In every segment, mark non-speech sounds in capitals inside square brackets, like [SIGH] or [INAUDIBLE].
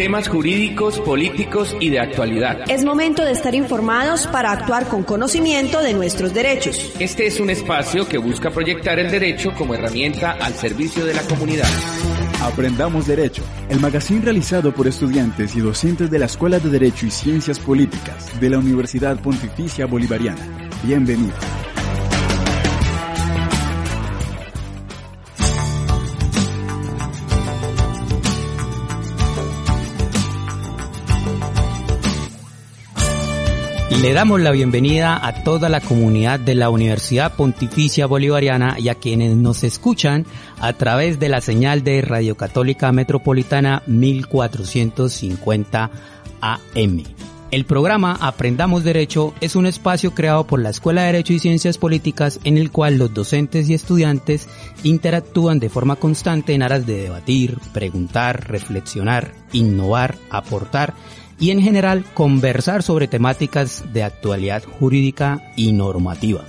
Temas jurídicos, políticos y de actualidad. Es momento de estar informados para actuar con conocimiento de nuestros derechos. Este es un espacio que busca proyectar el derecho como herramienta al servicio de la comunidad. Aprendamos Derecho, el magazine realizado por estudiantes y docentes de la Escuela de Derecho y Ciencias Políticas de la Universidad Pontificia Bolivariana. Bienvenido. Le damos la bienvenida a toda la comunidad de la Universidad Pontificia Bolivariana y a quienes nos escuchan a través de la señal de Radio Católica Metropolitana 1450 AM. El programa Aprendamos Derecho es un espacio creado por la Escuela de Derecho y Ciencias Políticas en el cual los docentes y estudiantes interactúan de forma constante en aras de debatir, preguntar, reflexionar, innovar, aportar y en general conversar sobre temáticas de actualidad jurídica y normativa.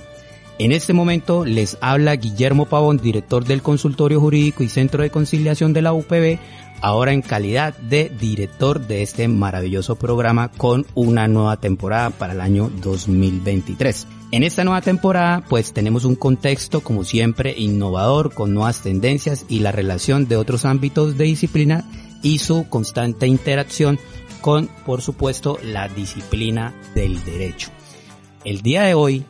En este momento les habla Guillermo Pavón, director del Consultorio Jurídico y Centro de Conciliación de la UPB, ahora en calidad de director de este maravilloso programa con una nueva temporada para el año 2023. En esta nueva temporada pues tenemos un contexto como siempre innovador con nuevas tendencias y la relación de otros ámbitos de disciplina y su constante interacción con, por supuesto, la disciplina del derecho. El día de hoy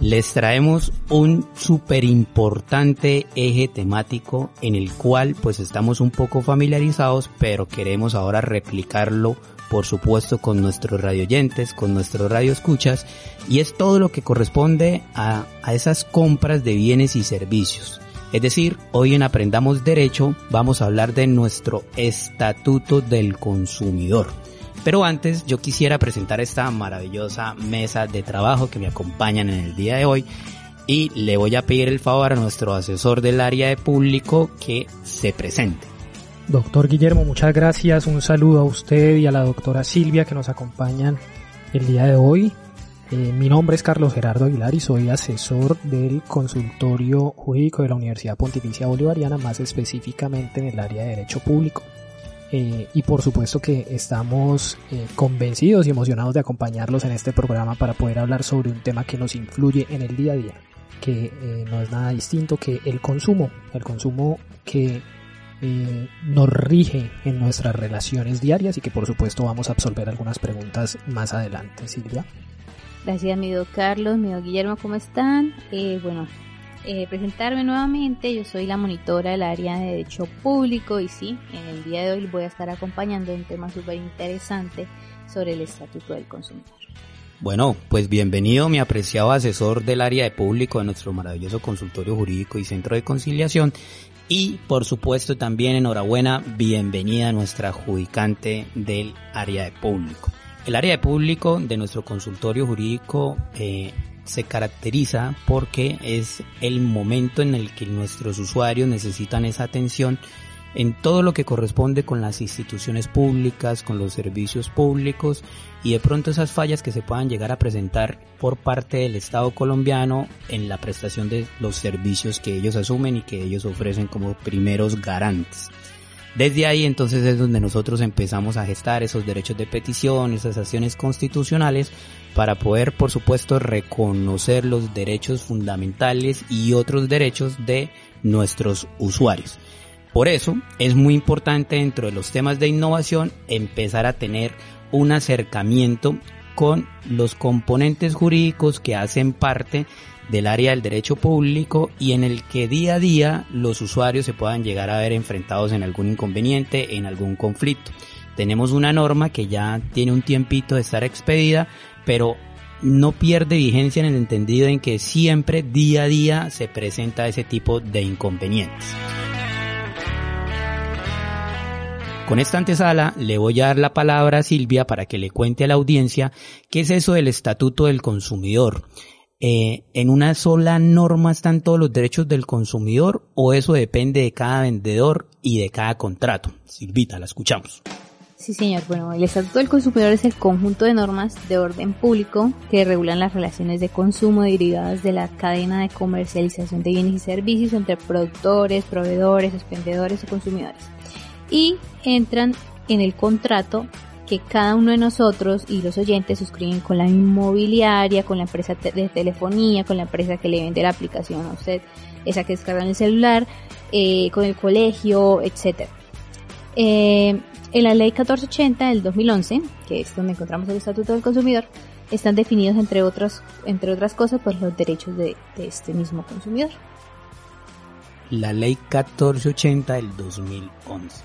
les traemos un súper importante eje temático en el cual pues estamos un poco familiarizados, pero queremos ahora replicarlo por supuesto con nuestros radioyentes, con nuestros radioescuchas, y es todo lo que corresponde a, a esas compras de bienes y servicios. Es decir, hoy en Aprendamos Derecho vamos a hablar de nuestro Estatuto del Consumidor. Pero antes yo quisiera presentar esta maravillosa mesa de trabajo que me acompañan en el día de hoy y le voy a pedir el favor a nuestro asesor del área de público que se presente. Doctor Guillermo, muchas gracias. Un saludo a usted y a la doctora Silvia que nos acompañan el día de hoy. Eh, mi nombre es Carlos Gerardo Aguilar y soy asesor del consultorio jurídico de la Universidad Pontificia Bolivariana, más específicamente en el área de Derecho Público. Eh, y por supuesto que estamos eh, convencidos y emocionados de acompañarlos en este programa para poder hablar sobre un tema que nos influye en el día a día, que no es nada distinto que el consumo, el consumo que nos rige en nuestras relaciones diarias y que por supuesto vamos a absolver algunas preguntas más adelante, Silvia. Gracias, amigo Carlos, amigo Guillermo, ¿cómo están? bueno, eh, presentarme nuevamente. Yo soy la monitora del área de Derecho Público y sí, en el día de hoy voy a estar acompañando un tema súper interesante sobre el Estatuto del Consumidor. Bueno, pues bienvenido mi apreciado asesor del área de público de nuestro maravilloso consultorio jurídico y centro de conciliación. Y por supuesto también enhorabuena, bienvenida a nuestra adjudicante del área de público. El área de público de nuestro consultorio jurídico eh, se caracteriza porque es el momento en el que nuestros usuarios necesitan esa atención en todo lo que corresponde con las instituciones públicas, con los servicios públicos y de pronto esas fallas que se puedan llegar a presentar por parte del Estado colombiano en la prestación de los servicios que ellos asumen y que ellos ofrecen como primeros garantes. Desde ahí entonces es donde nosotros empezamos a gestar esos derechos de petición, esas acciones constitucionales, para poder por supuesto reconocer los derechos fundamentales y otros derechos de nuestros usuarios. Por eso es muy importante dentro de los temas de innovación empezar a tener un acercamiento con los componentes jurídicos que hacen parte del área del derecho público y en el que día a día los usuarios se puedan llegar a ver enfrentados en algún inconveniente, en algún conflicto. Tenemos una norma que ya tiene un tiempito de estar expedida, pero no pierde vigencia en el entendido en que siempre día a día se presenta ese tipo de inconvenientes. Con esta antesala le voy a dar la palabra a Silvia para que le cuente a la audiencia qué es eso del Estatuto del Consumidor. Eh, ¿En una sola norma están todos los derechos del consumidor o eso depende de cada vendedor y de cada contrato? Silvita, la escuchamos. Sí, señor. Bueno, el Estatuto del Consumidor es el conjunto de normas de orden público que regulan las relaciones de consumo derivadas de la cadena de comercialización de bienes y servicios entre productores, proveedores, expendedores o consumidores. Y entran en el contrato que cada uno de nosotros y los oyentes suscriben con la inmobiliaria, con la empresa de telefonía, con la empresa que le vende la aplicación a usted, esa que descarga en el celular, eh, con el colegio, etc. Eh, en la ley 1480 del 2011, que es donde encontramos el Estatuto del Consumidor, están definidos entre otras, entre otras cosas pues los derechos de, de este mismo consumidor. La ley 1480 del 2011.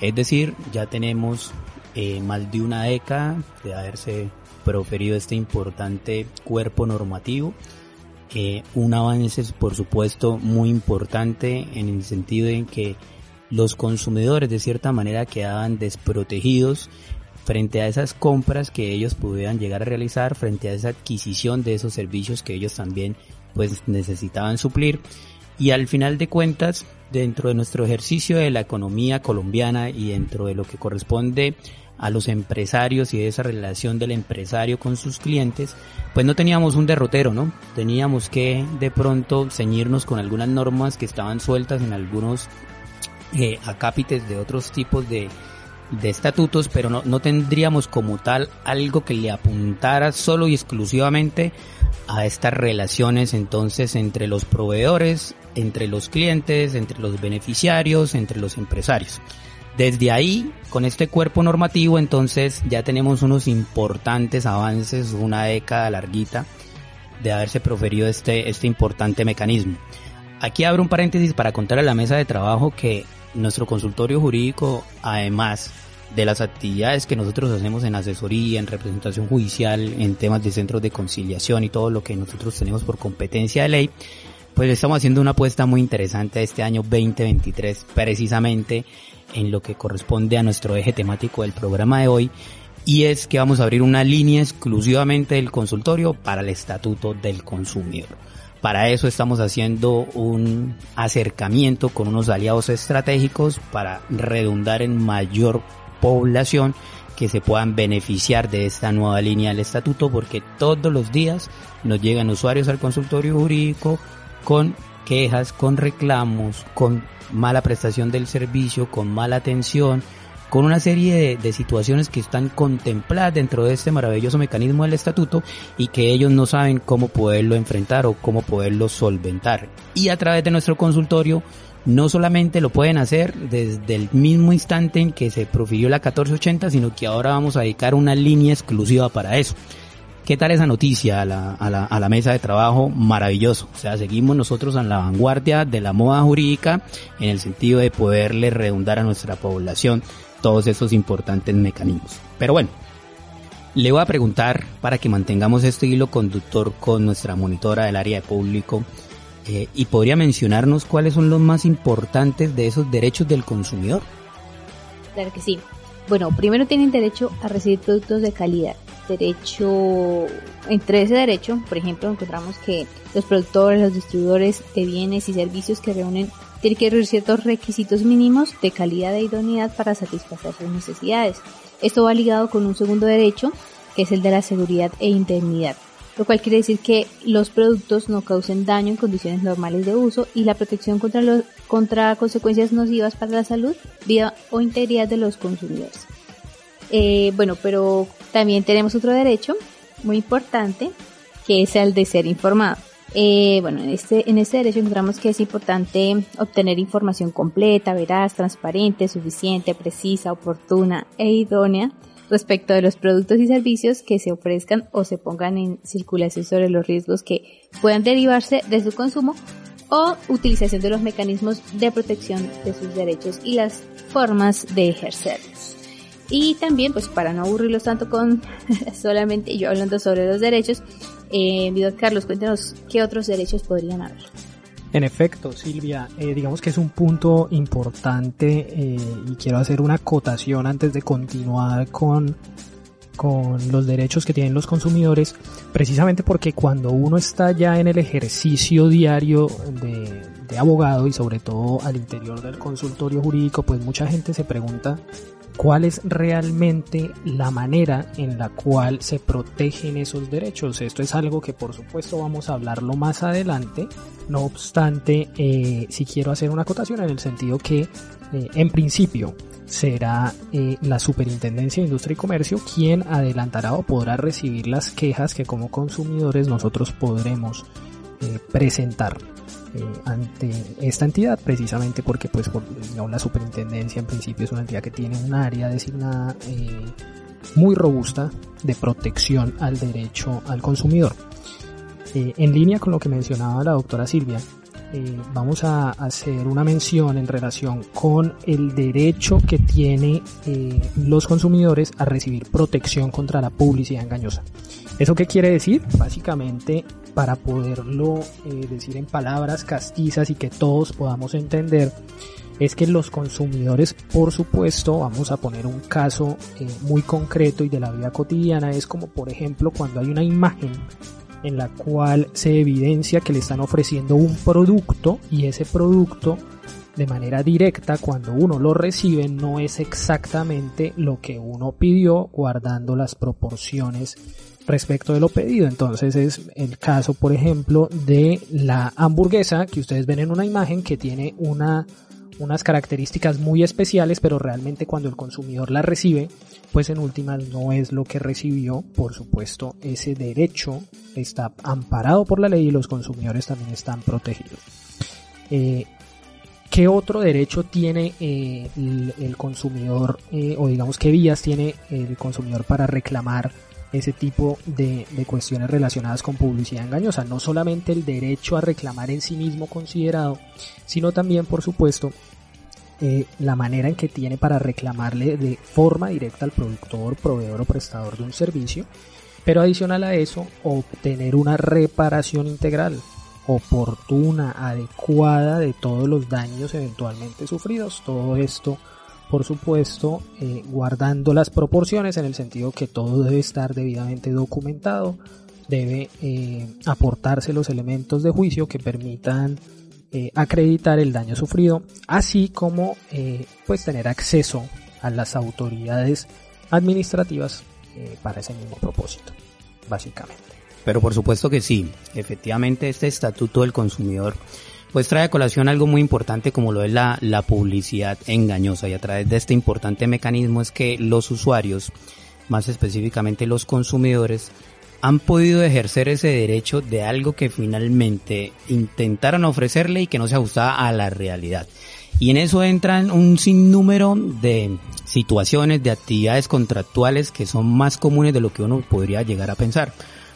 Es decir, ya tenemos eh, más de una década de haberse proferido este importante cuerpo normativo. Eh, un avance, por supuesto, muy importante en el sentido en que los consumidores de cierta manera quedaban desprotegidos frente a esas compras que ellos pudieran llegar a realizar, frente a esa adquisición de esos servicios que ellos también pues necesitaban suplir y al final de cuentas dentro de nuestro ejercicio de la economía colombiana y dentro de lo que corresponde a los empresarios y esa relación del empresario con sus clientes, pues no teníamos un derrotero, ¿no? Teníamos que de pronto ceñirnos con algunas normas que estaban sueltas en algunos eh, acápites de otros tipos de, de estatutos, pero no, no tendríamos como tal algo que le apuntara solo y exclusivamente a estas relaciones entonces entre los proveedores, entre los clientes, entre los beneficiarios, entre los empresarios. Desde ahí, con este cuerpo normativo, entonces ya tenemos unos importantes avances, una década larguita de haberse proferido este, este importante mecanismo. Aquí abro un paréntesis para contar a la mesa de trabajo que nuestro consultorio jurídico, además de las actividades que nosotros hacemos en asesoría, en representación judicial, en temas de centros de conciliación y todo lo que nosotros tenemos por competencia de ley, pues estamos haciendo una apuesta muy interesante este año 2023 precisamente en lo que corresponde a nuestro eje temático del programa de hoy y es que vamos a abrir una línea exclusivamente del consultorio para el estatuto del consumidor. Para eso estamos haciendo un acercamiento con unos aliados estratégicos para redundar en mayor población que se puedan beneficiar de esta nueva línea del estatuto porque todos los días nos llegan usuarios al consultorio jurídico con quejas, con reclamos, con mala prestación del servicio, con mala atención, con una serie de, situaciones que están contempladas dentro de este maravilloso mecanismo del estatuto y que ellos no saben cómo poderlo enfrentar o cómo poderlo solventar. Y a través de nuestro consultorio no solamente lo pueden hacer desde el mismo instante en que se profirió la 1480, sino que ahora vamos a dedicar una línea exclusiva para eso. ¿Qué tal esa noticia a la, a, la, mesa de trabajo? Maravilloso. O sea, seguimos nosotros en la vanguardia de la moda jurídica en el sentido de poderle redundar a nuestra población todos esos importantes mecanismos. Pero bueno, le voy a preguntar para que mantengamos este hilo conductor con nuestra monitora del área de público eh, y podría mencionarnos cuáles son los más importantes de esos derechos del consumidor. Claro que sí. Bueno, primero tienen derecho a recibir productos de calidad derecho, entre ese derecho, por ejemplo, encontramos que los productores, los distribuidores de bienes y servicios que reúnen tienen que reunir ciertos requisitos mínimos de calidad e idoneidad para satisfacer sus necesidades. Esto va ligado con un segundo derecho, que es el de la seguridad e indemnidad, lo cual quiere decir que los productos no causen daño en condiciones normales de uso y la protección contra, los, contra consecuencias nocivas para la salud, vida o integridad de los consumidores. Eh, bueno, pero también tenemos otro derecho muy importante que es el de ser informado. Eh, bueno, en este, en este derecho encontramos que es importante obtener información completa, veraz, transparente, suficiente, precisa, oportuna e idónea respecto de los productos y servicios que se ofrezcan o se pongan en circulación sobre los riesgos que puedan derivarse de su consumo o utilización de los mecanismos de protección de sus derechos y las formas de ejercerlos. Y también, pues para no aburrirlos tanto con [LAUGHS] solamente yo hablando sobre los derechos, eh, Carlos, cuéntanos qué otros derechos podrían haber. En efecto, Silvia, eh, digamos que es un punto importante eh, y quiero hacer una acotación antes de continuar con, con los derechos que tienen los consumidores, precisamente porque cuando uno está ya en el ejercicio diario de, de abogado y sobre todo al interior del consultorio jurídico, pues mucha gente se pregunta cuál es realmente la manera en la cual se protegen esos derechos. Esto es algo que por supuesto vamos a hablarlo más adelante. No obstante, eh, si quiero hacer una acotación en el sentido que eh, en principio será eh, la Superintendencia de Industria y Comercio quien adelantará o podrá recibir las quejas que como consumidores nosotros podremos presentar. Eh, ante esta entidad precisamente porque pues por, la superintendencia en principio es una entidad que tiene un área designada eh, muy robusta de protección al derecho al consumidor. Eh, en línea con lo que mencionaba la doctora Silvia, vamos a hacer una mención en relación con el derecho que tienen los consumidores a recibir protección contra la publicidad engañosa. ¿Eso qué quiere decir? Básicamente para poderlo eh, decir en palabras castizas y que todos podamos entender, es que los consumidores, por supuesto, vamos a poner un caso eh, muy concreto y de la vida cotidiana, es como por ejemplo cuando hay una imagen en la cual se evidencia que le están ofreciendo un producto y ese producto de manera directa cuando uno lo recibe no es exactamente lo que uno pidió guardando las proporciones respecto de lo pedido. Entonces es el caso, por ejemplo, de la hamburguesa que ustedes ven en una imagen que tiene una, unas características muy especiales, pero realmente cuando el consumidor la recibe, pues en últimas no es lo que recibió. Por supuesto, ese derecho está amparado por la ley y los consumidores también están protegidos. Eh, ¿Qué otro derecho tiene eh, el, consumidor eh, o digamos qué vías tiene el consumidor para reclamar ese tipo de, cuestiones relacionadas con publicidad engañosa. No solamente el derecho a reclamar en sí mismo considerado, sino también, por supuesto, eh, la manera en que tiene para reclamarle de forma directa al productor, proveedor o prestador de un servicio, pero adicional a eso, obtener una reparación integral, oportuna, adecuada de todos los daños eventualmente sufridos. Todo esto por supuesto, eh, guardando las proporciones en el sentido que todo debe estar debidamente documentado, debe eh, aportarse los elementos de juicio que permitan eh, acreditar el daño sufrido, así como pues tener acceso a las autoridades administrativas para ese mismo propósito, básicamente. Pero por supuesto que sí, efectivamente este estatuto del consumidor pues trae a colación algo muy importante como lo es la, publicidad engañosa y a través de este importante mecanismo es que los usuarios, más específicamente los consumidores, han podido ejercer ese derecho de algo que finalmente intentaron ofrecerle y que no se ajustaba a la realidad. Y en eso entran un sinnúmero de situaciones, de actividades contractuales que son más comunes de lo que uno podría llegar a pensar.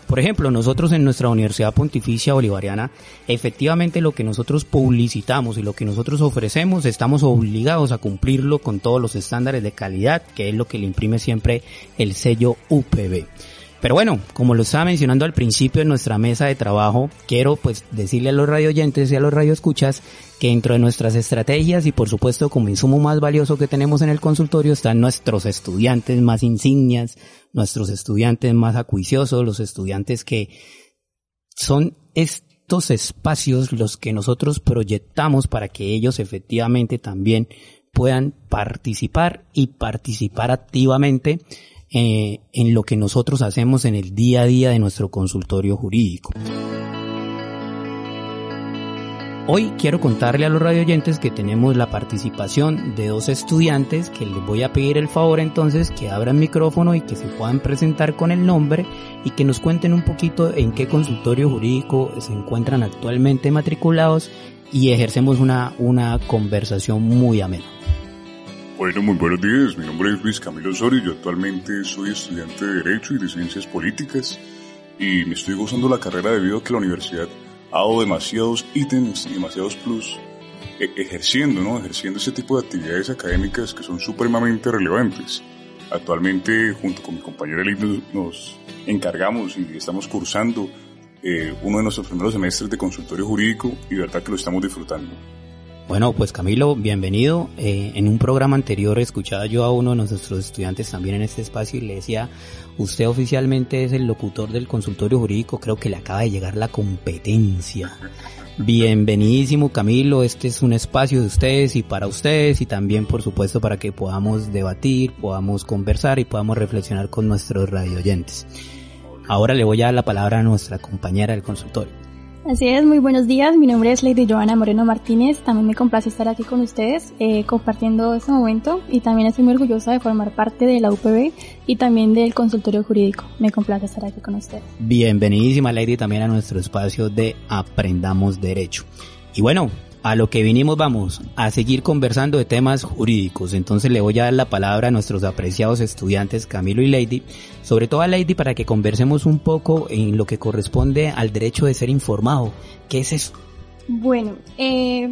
Por ejemplo, nosotros en nuestra Universidad Pontificia Bolivariana, efectivamente lo que nosotros publicitamos y lo que nosotros ofrecemos, estamos obligados a cumplirlo con todos los estándares de calidad, que es lo que le imprime siempre el sello UPB. Pero bueno, como lo estaba mencionando al principio en nuestra mesa de trabajo, quiero pues decirle a los radioyentes y a los radioescuchas que dentro de nuestras estrategias y por supuesto como insumo más valioso que tenemos en el consultorio están nuestros estudiantes más insignias, nuestros estudiantes más acuiciosos, los estudiantes que son estos espacios los que nosotros proyectamos para que ellos efectivamente también puedan participar y participar activamente eh, en lo que nosotros hacemos en el día a día de nuestro consultorio jurídico. Hoy quiero contarle a los radioyentes que tenemos la participación de dos estudiantes que les voy a pedir el favor entonces que abran micrófono y que se puedan presentar con el nombre y que nos cuenten un poquito en qué consultorio jurídico se encuentran actualmente matriculados y ejercemos una, una conversación muy amena. Bueno, muy buenos días. Mi nombre es Luis Camilo Osorio. Yo actualmente soy estudiante de Derecho y de Ciencias Políticas y me estoy gozando la carrera debido a que la universidad ha dado demasiados ítems y demasiados plus e, ejerciendo, ¿no? Ejerciendo ese tipo de actividades académicas que son supremamente relevantes. Actualmente, junto con mi compañera Elina, nos encargamos y estamos cursando eh, uno de nuestros primeros semestres de consultorio jurídico y verdad que lo estamos disfrutando. Bueno, pues Camilo, bienvenido. Eh, en un programa anterior escuchaba yo a uno de nuestros estudiantes también en este espacio y le decía, usted oficialmente es el locutor del consultorio jurídico, creo que le acaba de llegar la competencia. Bienvenidísimo Camilo, este es un espacio de ustedes y para ustedes y también por supuesto para que podamos debatir, podamos conversar y podamos reflexionar con nuestros radioyentes. Ahora le voy a dar la palabra a nuestra compañera del consultorio. Así es, muy buenos días. Mi nombre es Lady Joana Moreno Martínez. También me complace estar aquí con ustedes eh, compartiendo este momento y también estoy muy orgullosa de formar parte de la UPB y también del consultorio jurídico. Me complace estar aquí con ustedes. Bienvenidísima Lady también a nuestro espacio de Aprendamos Derecho. Y bueno, a lo que vinimos vamos, a seguir conversando de temas jurídicos. Entonces le voy a dar la palabra a nuestros apreciados estudiantes Camilo y Lady, sobre todo a Lady para que conversemos un poco en lo que corresponde al derecho de ser informado. ¿Qué es eso? Bueno, eh,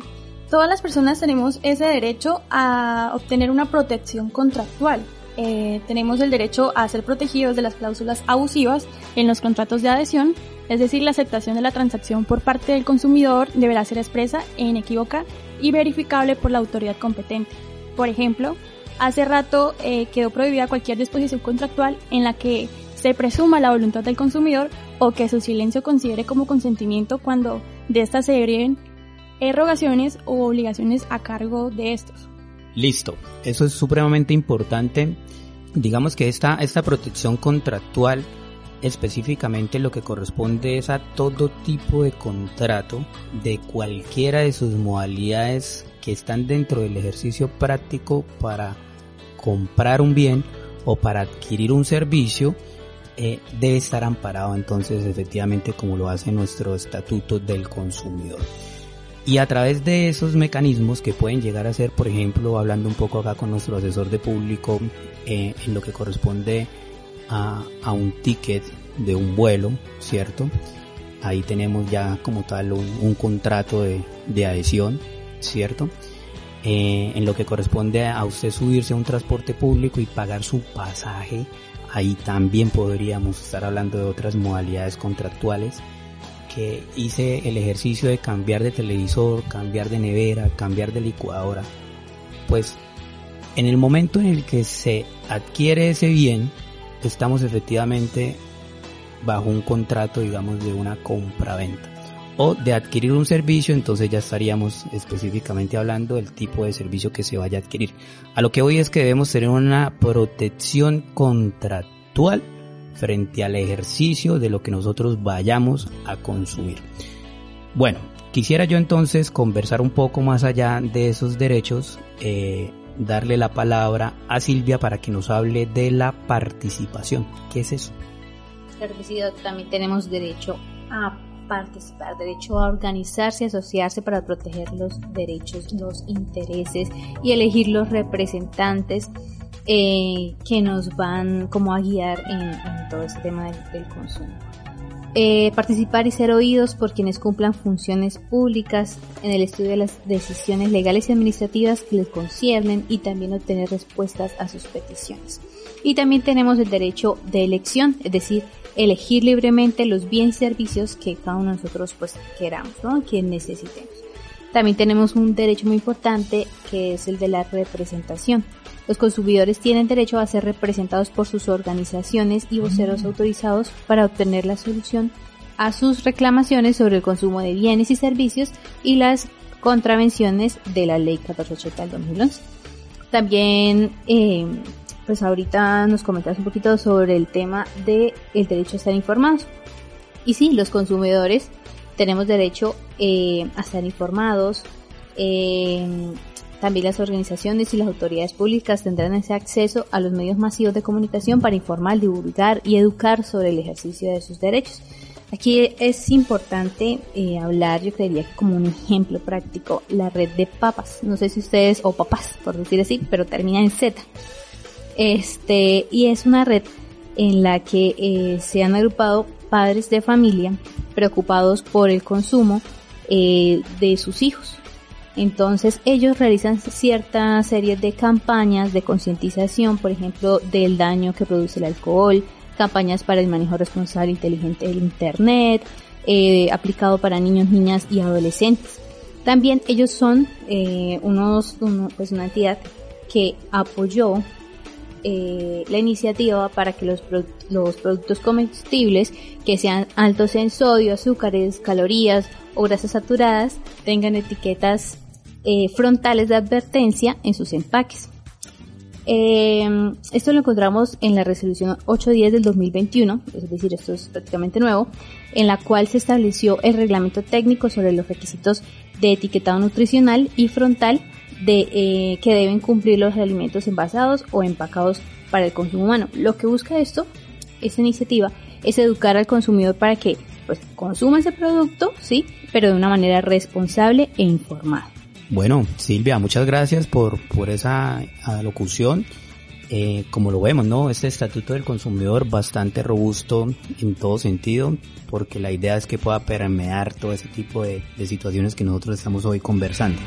todas las personas tenemos ese derecho a obtener una protección contractual. Eh, tenemos el derecho a ser protegidos de las cláusulas abusivas en los contratos de adhesión es decir, la aceptación de la transacción por parte del consumidor deberá ser expresa e inequívoca y verificable por la autoridad competente. Por ejemplo, hace rato eh, quedó prohibida cualquier disposición contractual en la que se presuma la voluntad del consumidor o que su silencio considere como consentimiento cuando de estas se deriven erogaciones o obligaciones a cargo de estos. Listo, eso es supremamente importante. Digamos que esta, esta protección contractual específicamente lo que corresponde es a todo tipo de contrato de cualquiera de sus modalidades que están dentro del ejercicio práctico para comprar un bien o para adquirir un servicio eh, debe estar amparado entonces efectivamente como lo hace nuestro estatuto del consumidor. Y a través de esos mecanismos que pueden llegar a ser, por ejemplo, hablando un poco acá con nuestro asesor de público, eh, en lo que corresponde a, un ticket de un vuelo, ¿cierto? Ahí tenemos ya como tal un, contrato de, adhesión, ¿cierto? Eh, en lo que corresponde a usted subirse a un transporte público y pagar su pasaje, ahí también podríamos estar hablando de otras modalidades contractuales que hice el ejercicio de cambiar de televisor, cambiar de nevera, cambiar de licuadora. Pues en el momento en el que se adquiere ese bien, estamos efectivamente bajo un contrato, digamos, de una compra-venta o de adquirir un servicio, entonces ya estaríamos específicamente hablando del tipo de servicio que se vaya a adquirir. A lo que hoy es que debemos tener una protección contractual frente al ejercicio de lo que nosotros vayamos a consumir. Bueno, quisiera yo entonces conversar un poco más allá de esos derechos eh, darle la palabra a Silvia para que nos hable de la participación. ¿Qué es eso? También tenemos derecho a participar, derecho a organizarse, asociarse para proteger los derechos, los intereses y elegir los representantes eh, que nos van como a guiar en, todo este tema del consumo. Eh, participar y ser oídos por quienes cumplan funciones públicas en el estudio de las decisiones legales y administrativas que les conciernen y también obtener respuestas a sus peticiones. Y también tenemos el derecho de elección, es decir, elegir libremente los bienes y servicios que cada uno de nosotros pues queramos, ¿no? que necesitemos. También tenemos un derecho muy importante que es el de la representación. Los consumidores tienen derecho a ser representados por sus organizaciones y voceros mm. autorizados para obtener la solución a sus reclamaciones sobre el consumo de bienes y servicios y las contravenciones de la Ley 1480 del 2011. También, eh, pues ahorita nos comentas un poquito sobre el tema del el derecho a estar informados. Y sí, los consumidores tenemos derecho eh, a estar informados, eh, también las organizaciones y las autoridades públicas tendrán ese acceso a los medios masivos de comunicación para informar, divulgar y educar sobre el ejercicio de sus derechos. Aquí es importante eh, hablar, yo creería que como un ejemplo práctico, la red de papas. No sé si ustedes, o papás, por decir así, pero termina en Z. Este, y es una red en la que eh, se han agrupado padres de familia preocupados por el consumo eh, de sus hijos. Entonces ellos realizan cierta serie de campañas de concientización, por ejemplo, del daño que produce el alcohol, campañas para el manejo responsable inteligente del Internet, eh, aplicado para niños, niñas y adolescentes. También ellos son eh, unos, pues una entidad que apoyó eh, la iniciativa para que los, los productos comestibles que sean altos en sodio, azúcares, calorías o grasas saturadas tengan etiquetas eh, frontales de advertencia en sus empaques. Eh, esto lo encontramos en la resolución 810 del 2021, es decir, esto es prácticamente nuevo, en la cual se estableció el reglamento técnico sobre los requisitos de etiquetado nutricional y frontal de, eh, que deben cumplir los alimentos envasados o empacados para el consumo humano. Lo que busca esto, esta iniciativa, es educar al consumidor para que pues, consuma ese producto, sí, pero de una manera responsable e informada. Bueno, Silvia, muchas gracias por, por esa alocución. Eh, como lo vemos, ¿no? Este estatuto del consumidor bastante robusto en todo sentido, porque la idea es que pueda permear todo ese tipo de, de situaciones que nosotros estamos hoy conversando.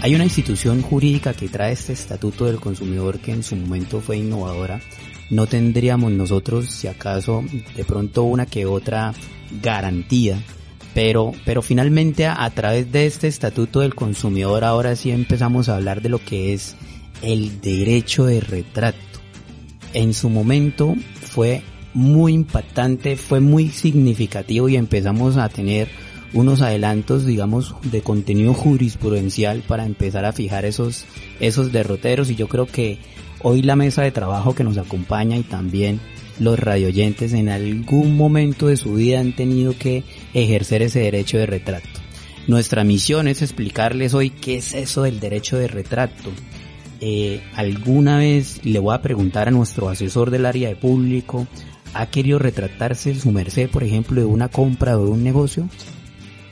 Hay una institución jurídica que trae este estatuto del consumidor que en su momento fue innovadora. No tendríamos nosotros, si acaso, de pronto una que otra garantía pero, pero finalmente a, través de este estatuto del consumidor ahora sí empezamos a hablar de lo que es el derecho de retrato. En su momento fue muy impactante, fue muy significativo y empezamos a tener unos adelantos, digamos, de contenido jurisprudencial para empezar a fijar esos, esos derroteros y yo creo que hoy la mesa de trabajo que nos acompaña y también los radioyentes en algún momento de su vida han tenido que ejercer ese derecho de retracto. Nuestra misión es explicarles hoy qué es eso del derecho de retracto. Eh, alguna vez le voy a preguntar a nuestro asesor del área de público, ¿ha querido retractarse su merced, por ejemplo, de una compra o de un negocio?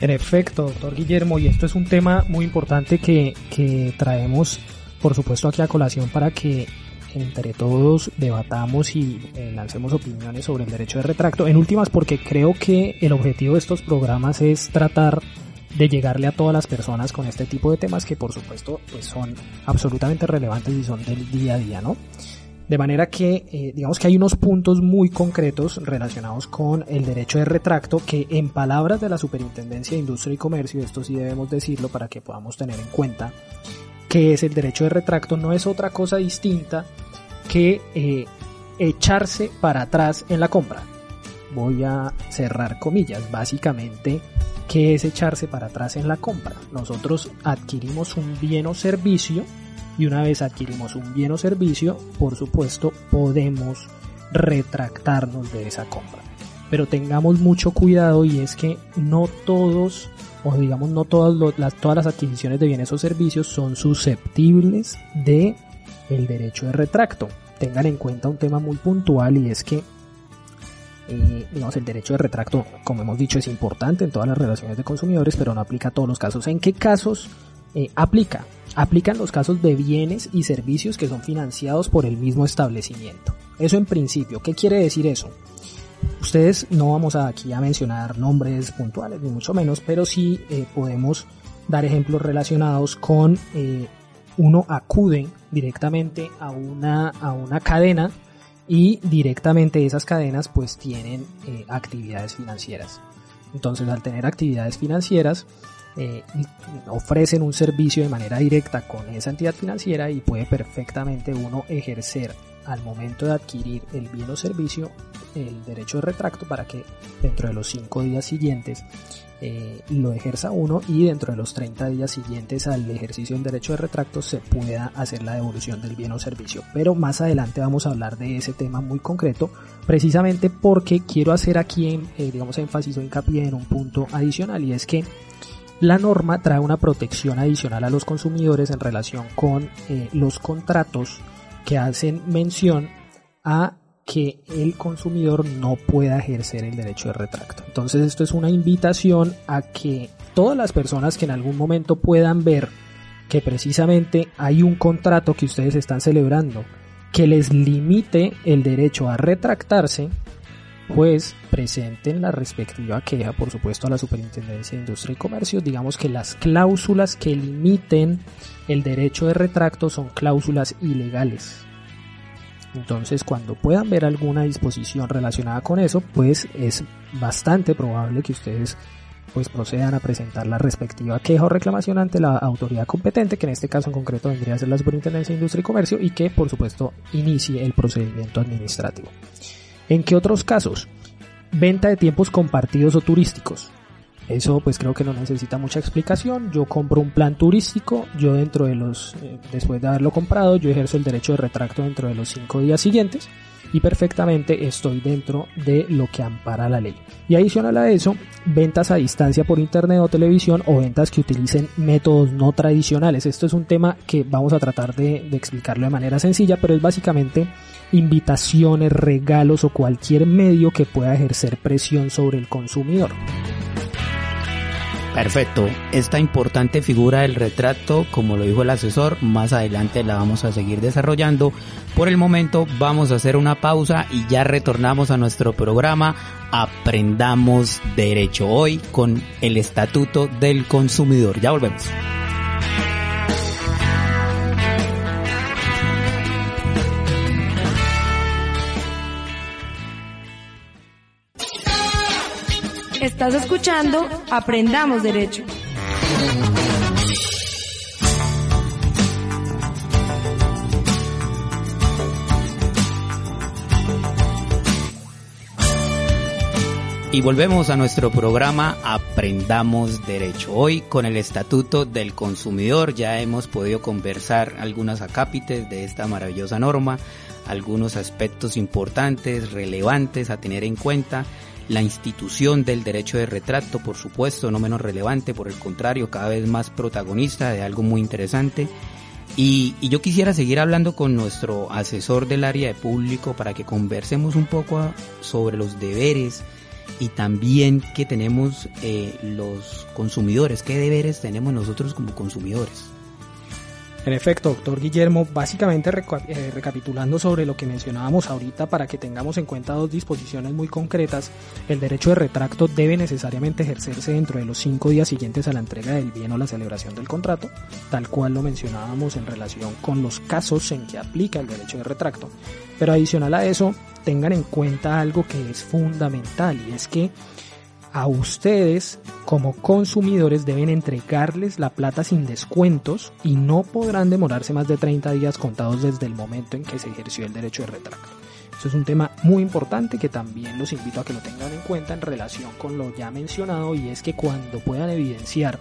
En efecto, doctor Guillermo, y esto es un tema muy importante que, que traemos, por supuesto, aquí a colación para que entre todos debatamos y eh, lancemos opiniones sobre el derecho de retracto. En últimas, porque creo que el objetivo de estos programas es tratar de llegarle a todas las personas con este tipo de temas que por supuesto pues son absolutamente relevantes y son del día a día, ¿no? De manera que eh, digamos que hay unos puntos muy concretos relacionados con el derecho de retracto que en palabras de la Superintendencia de Industria y Comercio, esto sí debemos decirlo para que podamos tener en cuenta, que es el derecho de retracto no es otra cosa distinta que eh, echarse para atrás en la compra. Voy a cerrar comillas. Básicamente, ¿qué es echarse para atrás en la compra? Nosotros adquirimos un bien o servicio y una vez adquirimos un bien o servicio, por supuesto, podemos retractarnos de esa compra. Pero tengamos mucho cuidado y es que no todos o digamos no todas las, todas las adquisiciones de bienes o servicios son susceptibles de el derecho de retracto. Tengan en cuenta un tema muy puntual y es que eh, digamos, el derecho de retracto, como hemos dicho, es importante en todas las relaciones de consumidores, pero no aplica a todos los casos. ¿En qué casos eh, aplica? Aplica en los casos de bienes y servicios que son financiados por el mismo establecimiento. Eso en principio. ¿Qué quiere decir eso? Ustedes no vamos aquí a mencionar nombres puntuales, ni mucho menos, pero sí eh, podemos dar ejemplos relacionados con eh, uno acude directamente a una, a una cadena y directamente esas cadenas pues tienen eh, actividades financieras. Entonces al tener actividades financieras eh, ofrecen un servicio de manera directa con esa entidad financiera y puede perfectamente uno ejercer al momento de adquirir el bien o servicio el derecho de retracto para que dentro de los cinco días siguientes eh, lo ejerza uno y dentro de los 30 días siguientes al ejercicio del derecho de retracto se pueda hacer la devolución del bien o servicio. Pero más adelante vamos a hablar de ese tema muy concreto, precisamente porque quiero hacer aquí, eh, digamos, énfasis o hincapié en un punto adicional y es que la norma trae una protección adicional a los consumidores en relación con eh, los contratos que hacen mención a que el consumidor no pueda ejercer el derecho de retracto. Entonces esto es una invitación a que todas las personas que en algún momento puedan ver que precisamente hay un contrato que ustedes están celebrando que les limite el derecho a retractarse, pues presenten la respectiva queja, por supuesto, a la Superintendencia de Industria y Comercio. Digamos que las cláusulas que limiten el derecho de retracto son cláusulas ilegales Entonces, cuando puedan ver alguna disposición relacionada con eso, pues es bastante probable que ustedes pues procedan a presentar la respectiva queja o reclamación ante la autoridad competente, que en este caso en concreto vendría a ser la Superintendencia de Industria y Comercio, y que por supuesto inicie el procedimiento administrativo. ¿En qué otros casos? Venta de tiempos compartidos o turísticos. Eso pues creo que no necesita mucha explicación. Yo compro un plan turístico, yo dentro de los, eh, después de haberlo comprado, yo ejerzo el derecho de retracto dentro de los cinco días siguientes y perfectamente estoy dentro de lo que ampara la ley. Y adicional a eso, ventas a distancia por internet o televisión o ventas que utilicen métodos no tradicionales. Esto es un tema que vamos a tratar de, de explicarlo de manera sencilla, pero es básicamente invitaciones, regalos o cualquier medio que pueda ejercer presión sobre el consumidor. Perfecto. Esta importante figura del retrato, como lo dijo el asesor, más adelante la vamos a seguir desarrollando. Por el momento vamos a hacer una pausa y ya retornamos a nuestro programa Aprendamos Derecho hoy con el Estatuto del Consumidor. Ya volvemos. Estás escuchando Aprendamos Derecho. Y volvemos a nuestro programa Aprendamos Derecho. Hoy con el Estatuto del Consumidor ya hemos podido conversar algunas acápites de esta maravillosa norma, algunos aspectos importantes, relevantes a tener en cuenta la institución del derecho de retrato, por supuesto, no menos relevante, por el contrario, cada vez más protagonista de algo muy interesante. Y, y, yo quisiera seguir hablando con nuestro asesor del área de público para que conversemos un poco sobre los deberes y también que tenemos eh, los consumidores, qué deberes tenemos nosotros como consumidores. En efecto, doctor Guillermo, básicamente eh, recapitulando sobre lo que mencionábamos ahorita para que tengamos en cuenta dos disposiciones muy concretas, el derecho de retracto debe necesariamente ejercerse dentro de los cinco días siguientes a la entrega del bien o la celebración del contrato, tal cual lo mencionábamos en relación con los casos en que aplica el derecho de retracto. Pero adicional a eso, tengan en cuenta algo que es fundamental y es que a ustedes como consumidores deben entregarles la plata sin descuentos y no podrán demorarse más de 30 días contados desde el momento en que se ejerció el derecho de retracto. Eso es un tema muy importante que también los invito a que lo tengan en cuenta en relación con lo ya mencionado y es que cuando puedan evidenciar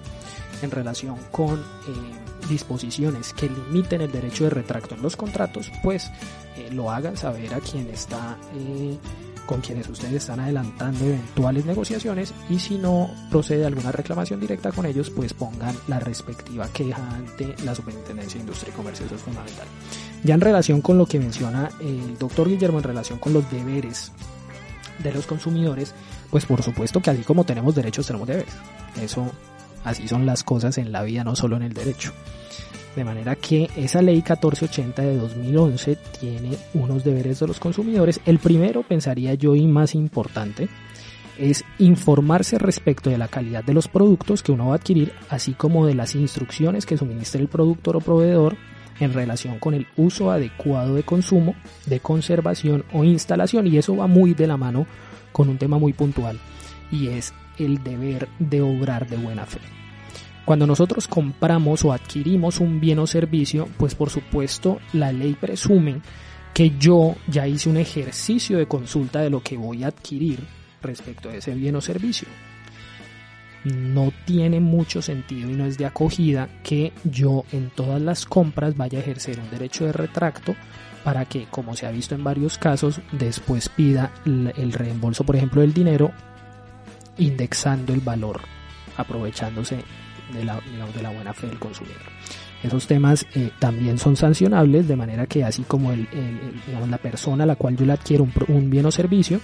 en relación con eh, disposiciones que limiten el derecho de retracto en los contratos, pues eh, lo hagan saber a quien está eh, con quienes ustedes están adelantando eventuales negociaciones y si no procede alguna reclamación directa con ellos, pues pongan la respectiva queja ante la Superintendencia de Industria y Comercio, eso es fundamental. Ya en relación con lo que menciona el doctor Guillermo en relación con los deberes de los consumidores, pues por supuesto que así como tenemos derechos, tenemos deberes. Eso, así son las cosas en la vida, no solo en el derecho. De manera que esa ley 1480 de 2011 tiene unos deberes de los consumidores. El primero, pensaría yo, y más importante, es informarse respecto de la calidad de los productos que uno va a adquirir, así como de las instrucciones que suministre el productor o proveedor en relación con el uso adecuado de consumo, de conservación o instalación. Y eso va muy de la mano con un tema muy puntual, y es el deber de obrar de buena fe. Cuando nosotros compramos o adquirimos un bien o servicio, pues por supuesto la ley presume que yo ya hice un ejercicio de consulta de lo que voy a adquirir respecto a ese bien o servicio. No tiene mucho sentido y no es de acogida que yo en todas las compras vaya a ejercer un derecho de retracto para que, como se ha visto en varios casos, después pida el reembolso, por ejemplo, del dinero indexando el valor, aprovechándose de la, de la buena fe del consumidor. Esos temas eh, también son sancionables, de manera que así como el, la persona a la cual yo le adquiero un, bien o servicio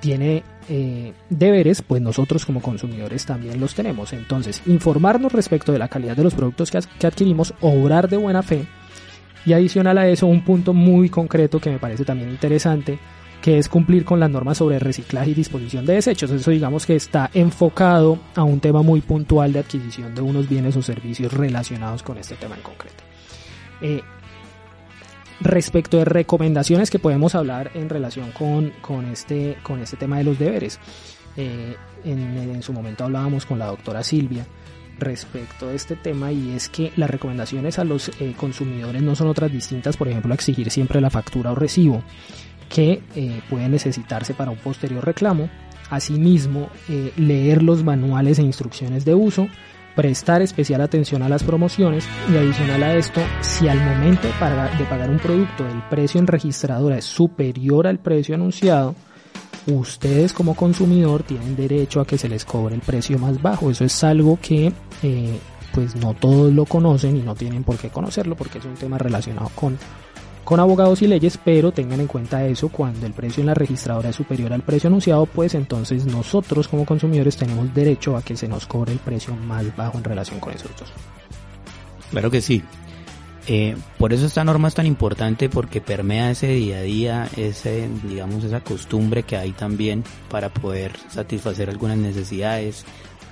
tiene eh, deberes, pues nosotros como consumidores también los tenemos. Entonces, informarnos respecto de la calidad de los productos que adquirimos, obrar de buena fe y adicional a eso un punto muy concreto que me parece también interesante que es cumplir con las normas sobre reciclaje y disposición de desechos. Eso digamos que está enfocado a un tema muy puntual de adquisición de unos bienes o servicios relacionados con este tema en concreto. Eh, respecto de recomendaciones que podemos hablar en relación con, con, este, con este tema de los deberes. Eh, en, su momento hablábamos con la doctora Silvia respecto a este tema y es que las recomendaciones a los eh, consumidores no son otras distintas, por ejemplo, exigir siempre la factura o recibo que eh, puede necesitarse para un posterior reclamo. Asimismo, leer los manuales e instrucciones de uso, prestar especial atención a las promociones y adicional a esto, si al momento de pagar, un producto el precio en registradora es superior al precio anunciado, ustedes como consumidor tienen derecho a que se les cobre el precio más bajo. Eso es algo que eh, pues no todos lo conocen y no tienen por qué conocerlo porque es un tema relacionado con con abogados y leyes, pero tengan en cuenta eso, cuando el precio en la registradora es superior al precio anunciado, pues entonces nosotros como consumidores tenemos derecho a que se nos cobre el precio más bajo en relación con esos dos. Claro que sí. Eh, por eso esta norma es tan importante porque permea ese día a día, ese, digamos, esa costumbre que hay también para poder satisfacer algunas necesidades,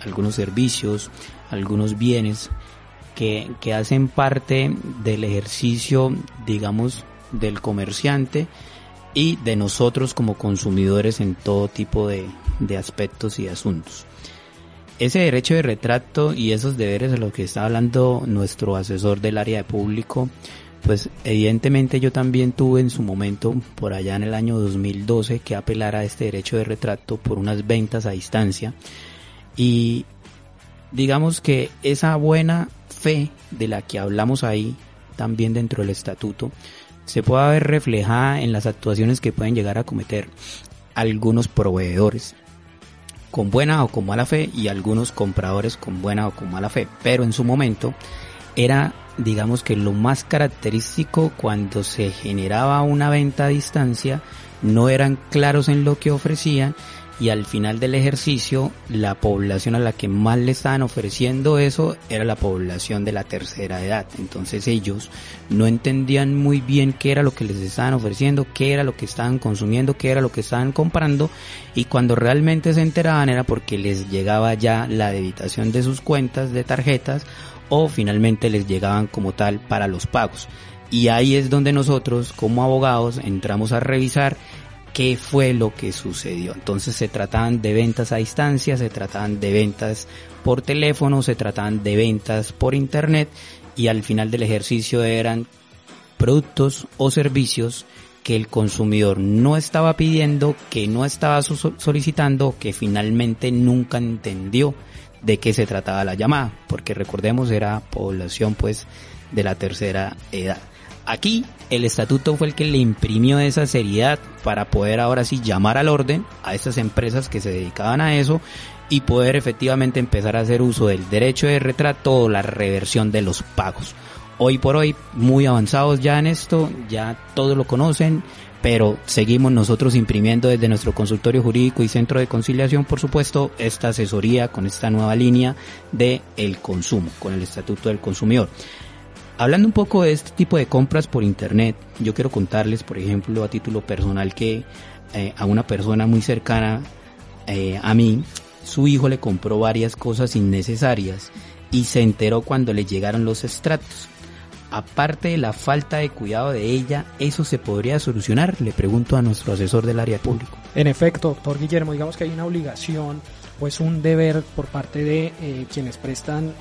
algunos servicios, algunos bienes que, hacen parte del ejercicio, digamos, del comerciante y de nosotros como consumidores en todo tipo de, de aspectos y asuntos. Ese derecho de retrato y esos deberes de los que está hablando nuestro asesor del área de público, pues evidentemente yo también tuve en su momento, por allá en el año 2012, que apelar a este derecho de retrato por unas ventas a distancia. Y digamos que esa buena fe de la que hablamos ahí, también dentro del estatuto, se puede ver reflejada en las actuaciones que pueden llegar a cometer algunos proveedores con buena o con mala fe y algunos compradores con buena o con mala fe. Pero en su momento era, digamos que lo más característico cuando se generaba una venta a distancia, no eran claros en lo que ofrecían y al final del ejercicio la población a la que más le estaban ofreciendo eso era la población de la tercera edad. Entonces ellos no entendían muy bien qué era lo que les estaban ofreciendo, qué era lo que estaban consumiendo, qué era lo que estaban comprando y cuando realmente se enteraban era porque les llegaba ya la debitación de sus cuentas de tarjetas o finalmente les llegaban como tal para los pagos. Y ahí es donde nosotros como abogados entramos a revisar qué fue lo que sucedió. Entonces se trataban de ventas a distancia, se trataban de ventas por teléfono, se trataban de ventas por internet y al final del ejercicio eran productos o servicios que el consumidor no estaba pidiendo, que no estaba solicitando, que finalmente nunca entendió de qué se trataba la llamada, porque recordemos era población pues de la tercera edad. Aquí el estatuto fue el que le imprimió esa seriedad para poder ahora sí llamar al orden a estas empresas que se dedicaban a eso y poder efectivamente empezar a hacer uso del derecho de retrato o la reversión de los pagos. Hoy por hoy muy avanzados ya en esto, ya todos lo conocen, pero seguimos nosotros imprimiendo desde nuestro consultorio jurídico y centro de conciliación, por supuesto, esta asesoría con esta nueva línea de el consumo, con el Estatuto del Consumidor. Hablando un poco de este tipo de compras por internet, yo quiero contarles, por ejemplo, a título personal que eh, a una persona muy cercana eh, a mí, su hijo le compró varias cosas innecesarias y se enteró cuando le llegaron los extractos. Aparte de la falta de cuidado de ella, ¿eso se podría solucionar? Le pregunto a nuestro asesor del área público. En efecto, doctor Guillermo, digamos que hay una obligación, pues un deber por parte de eh, quienes prestan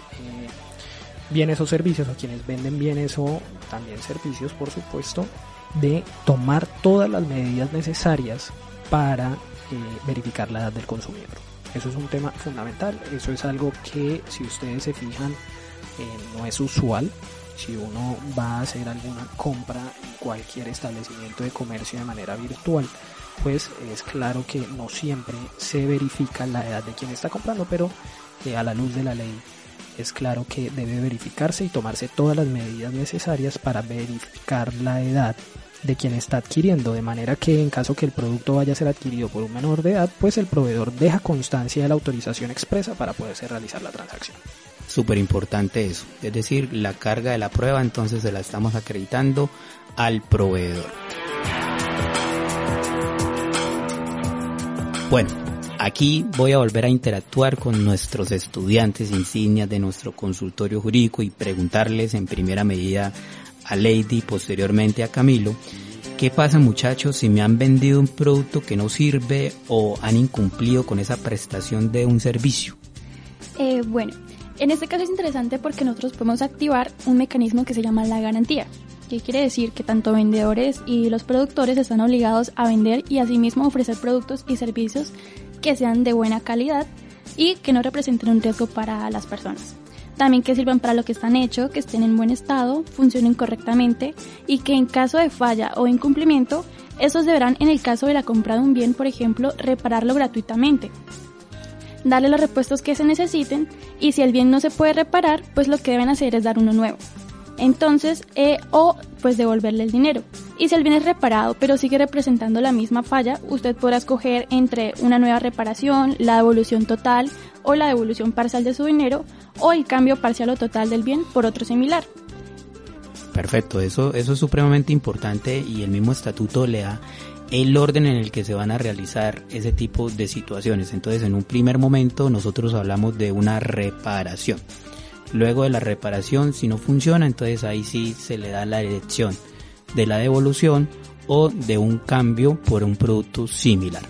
bienes o servicios o quienes venden bienes o también servicios, por supuesto, de tomar todas las medidas necesarias para eh, verificar la edad del consumidor. Eso es un tema fundamental, eso es algo que si ustedes se fijan eh, no es usual. Si uno va a hacer alguna compra en cualquier establecimiento de comercio de manera virtual, pues es claro que no siempre se verifica la edad de quien está comprando, pero a la luz de la ley es claro que debe verificarse y tomarse todas las medidas necesarias para verificar la edad de quien está adquiriendo, de manera que en caso que el producto vaya a ser adquirido por un menor de edad, pues el proveedor deja constancia de la autorización expresa para poderse realizar la transacción. Súper importante eso, es decir, la carga de la prueba entonces se la estamos acreditando al proveedor. Bueno, aquí voy a volver a interactuar con nuestros estudiantes insignias de nuestro consultorio jurídico y preguntarles en primera medida a Lady y posteriormente a Camilo, ¿qué pasa muchachos si me han vendido un producto que no sirve o han incumplido con esa prestación de un servicio? Eh, bueno, en este caso es interesante porque nosotros podemos activar un mecanismo que se llama la garantía, que quiere decir que tanto vendedores y los productores están obligados a vender y asimismo ofrecer productos y servicios que sean de buena calidad y que no representen un riesgo para las personas. También que sirvan para lo que están hechos, que estén en buen estado, funcionen correctamente y que en caso de falla o incumplimiento, esos deberán, en el caso de la compra de un bien, por ejemplo, repararlo gratuitamente. Darle los repuestos que se necesiten y si el bien no se puede reparar, pues lo que deben hacer es dar uno nuevo. Entonces, eh, o pues devolverle el dinero. Y si el bien es reparado pero sigue representando la misma falla, usted podrá escoger entre una nueva reparación, la devolución total o la devolución parcial de su dinero o el cambio parcial o total del bien por otro similar. Perfecto, eso, eso es supremamente importante y el mismo estatuto le da el orden en el que se van a realizar ese tipo de situaciones. Entonces, en un primer momento nosotros hablamos de una reparación. Luego de la reparación, si no funciona, entonces ahí sí se le da la elección de la devolución o de un cambio por un producto similar.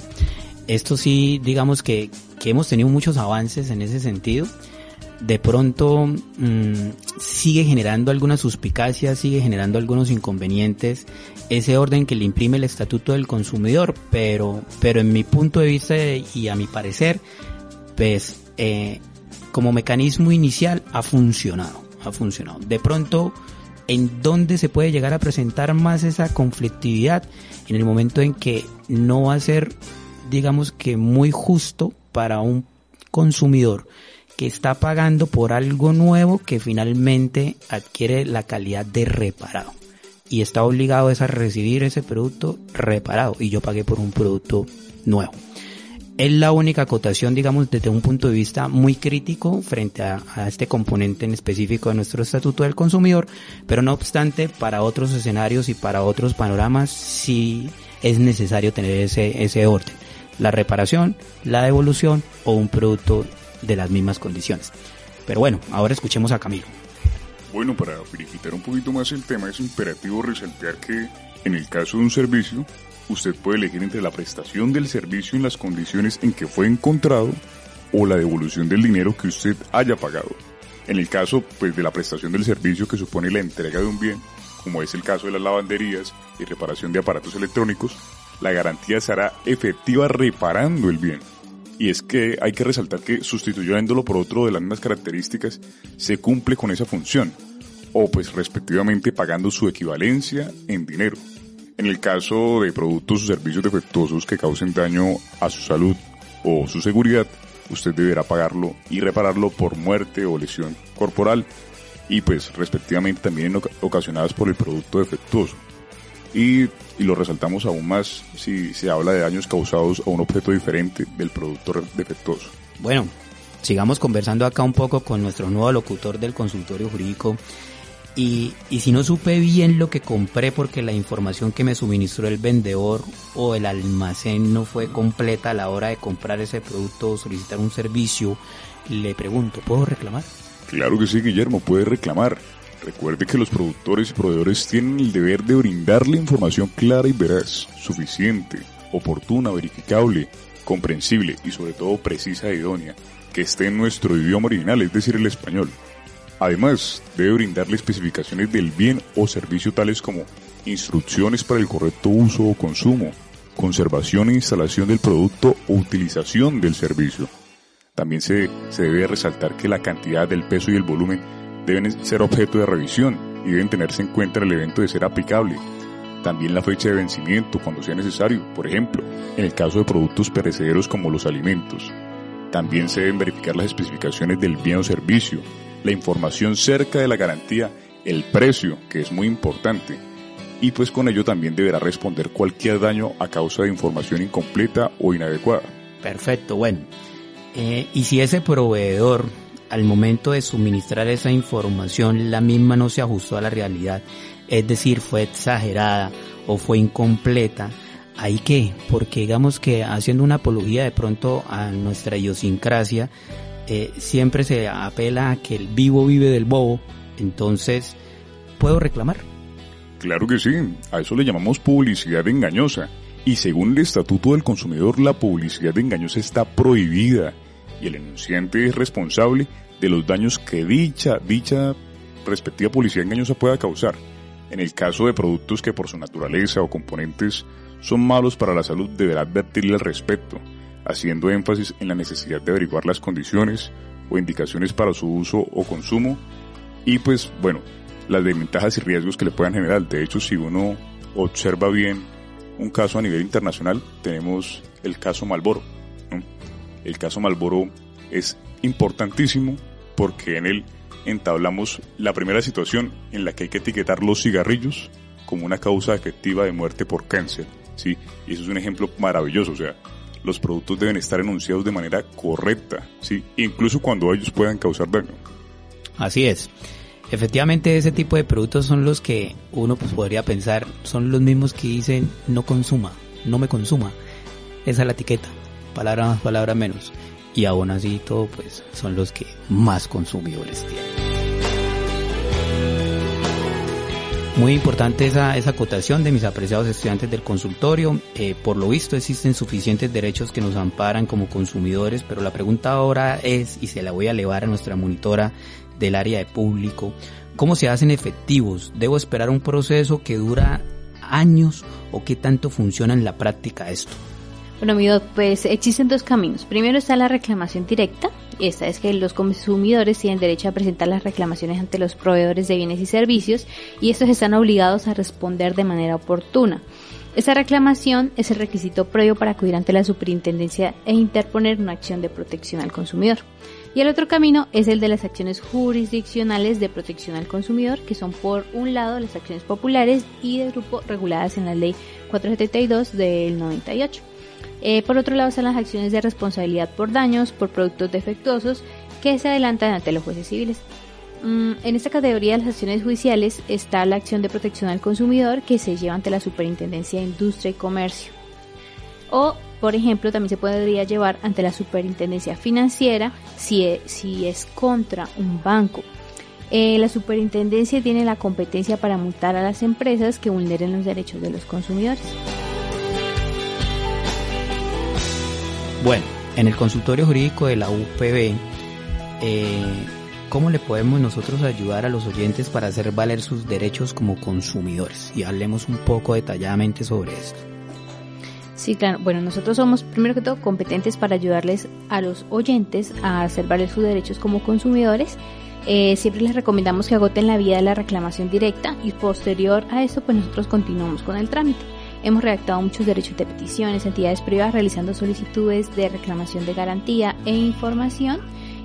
Esto sí, digamos que, que hemos tenido muchos avances en ese sentido. De pronto mmm, sigue generando algunas suspicacias, sigue generando algunos inconvenientes ese orden que le imprime el Estatuto del Consumidor, pero, pero en mi punto de vista y a mi parecer, pues eh, como mecanismo inicial ha funcionado, ha funcionado. De pronto, ¿en dónde se puede llegar a presentar más esa conflictividad? En el momento en que no va a ser, digamos que muy justo para un consumidor que está pagando por algo nuevo que finalmente adquiere la calidad de reparado y está obligado a recibir ese producto reparado y yo pagué por un producto nuevo es la única acotación, digamos, desde un punto de vista muy crítico frente a, a, este componente en específico de nuestro Estatuto del Consumidor, pero no obstante, para otros escenarios y para otros panoramas sí es necesario tener ese, ese orden. La reparación, la devolución o un producto de las mismas condiciones. Pero bueno, ahora escuchemos a Camilo. Bueno, para verificar un poquito más el tema es imperativo resaltar que en el caso de un servicio, usted puede elegir entre la prestación del servicio en las condiciones en que fue encontrado o la devolución del dinero que usted haya pagado. En el caso pues, de la prestación del servicio que supone la entrega de un bien, como es el caso de las lavanderías y reparación de aparatos electrónicos, la garantía será efectiva reparando el bien. Y es que hay que resaltar que sustituyéndolo por otro de las mismas características, se cumple con esa función, o pues respectivamente pagando su equivalencia en dinero. En el caso de productos o servicios defectuosos que causen daño a su salud o su seguridad, usted deberá pagarlo y repararlo por muerte o lesión corporal y pues respectivamente también ocasionadas por el producto defectuoso. Y, y, lo resaltamos aún más si se habla de daños causados a un objeto diferente del producto defectuoso. Bueno, sigamos conversando acá un poco con nuestro nuevo locutor del consultorio jurídico y, si no supe bien lo que compré porque la información que me suministró el vendedor o el almacén no fue completa a la hora de comprar ese producto o solicitar un servicio, le pregunto, ¿puedo reclamar? Claro que sí, Guillermo, puede reclamar. Recuerde que los productores y proveedores tienen el deber de brindarle información clara y veraz, suficiente, oportuna, verificable, comprensible y sobre todo precisa e idónea, que esté en nuestro idioma original, es decir, el español. Además, debe brindarle especificaciones del bien o servicio tales como instrucciones para el correcto uso o consumo, conservación e instalación del producto o utilización del servicio. También se, debe resaltar que la cantidad, del peso y el volumen deben ser objeto de revisión y deben tenerse en cuenta en el evento de ser aplicable. También la fecha de vencimiento cuando sea necesario, por ejemplo, en el caso de productos perecederos como los alimentos. También se deben verificar las especificaciones del bien o servicio, la información cerca de la garantía, el precio, que es muy importante, y pues con ello también deberá responder cualquier daño a causa de información incompleta o inadecuada. Perfecto, bueno. Eh, y si ese proveedor al momento de suministrar esa información la misma no se ajustó a la realidad, es decir, fue exagerada o fue incompleta, ¿ahí qué? Porque digamos que haciendo una apología de pronto a nuestra idiosincrasia, eh, siempre se apela a que el vivo vive del bobo, entonces, ¿puedo reclamar? Claro que sí, a eso le llamamos publicidad engañosa. Y según el Estatuto del Consumidor, la publicidad engañosa está prohibida y el enunciante es responsable de los daños que dicha, dicha respectiva publicidad engañosa pueda causar. En el caso de productos que por su naturaleza o componentes son malos para la salud, deberá advertirle al respecto, haciendo énfasis en la necesidad de averiguar las condiciones o indicaciones para su uso o consumo y pues bueno, las desventajas y riesgos que le puedan generar. De hecho, si uno observa bien un caso a nivel internacional, tenemos el caso Malboro. El caso Malboro es importantísimo porque en él entablamos la primera situación en la que hay que etiquetar los cigarrillos como una causa efectiva de muerte por cáncer. ¿sí? Y eso es un ejemplo maravilloso. O sea, los productos deben estar enunciados de manera correcta, ¿sí? incluso cuando ellos puedan causar daño. Así es. Efectivamente, ese tipo de productos son los que uno pues, podría pensar, son los mismos que dicen no consuma, no me consuma. Esa es la etiqueta, palabra más, palabra menos. Y aún así todo, pues son los que más consumidores tienen. Muy importante esa, esa acotación de mis apreciados estudiantes del consultorio. Eh, por lo visto existen suficientes derechos que nos amparan como consumidores, pero la pregunta ahora es, y se la voy a elevar a nuestra monitora del área de público, ¿cómo se hacen efectivos? ¿Debo esperar un proceso que dura años o qué tanto funciona en la práctica esto? Bueno, amigo, pues existen dos caminos. Primero está la reclamación directa. Esta es que los consumidores tienen derecho a presentar las reclamaciones ante los proveedores de bienes y servicios y estos están obligados a responder de manera oportuna. Esta reclamación es el requisito previo para acudir ante la superintendencia e interponer una acción de protección al consumidor. Y el otro camino es el de las acciones jurisdiccionales de protección al consumidor, que son por un lado las acciones populares y de grupo reguladas en la ley 472 del 98. Eh, por otro lado están las acciones de responsabilidad por daños por productos defectuosos que se adelantan ante los jueces civiles. Mm, en esta categoría de las acciones judiciales está la acción de protección al consumidor que se lleva ante la Superintendencia de Industria y Comercio. O, por ejemplo, también se podría llevar ante la Superintendencia Financiera si es, si es contra un banco. Eh, la Superintendencia tiene la competencia para multar a las empresas que vulneren los derechos de los consumidores. Bueno, en el consultorio jurídico de la UPB, eh, ¿cómo le podemos nosotros ayudar a los oyentes para hacer valer sus derechos como consumidores? Y hablemos un poco detalladamente sobre esto. Sí, claro. Bueno, nosotros somos primero que todo competentes para ayudarles a los oyentes a hacer valer sus derechos como consumidores. Eh, siempre les recomendamos que agoten la vía de la reclamación directa y posterior a eso pues nosotros continuamos con el trámite. Hemos redactado muchos derechos de peticiones, entidades privadas realizando solicitudes de reclamación de garantía e información.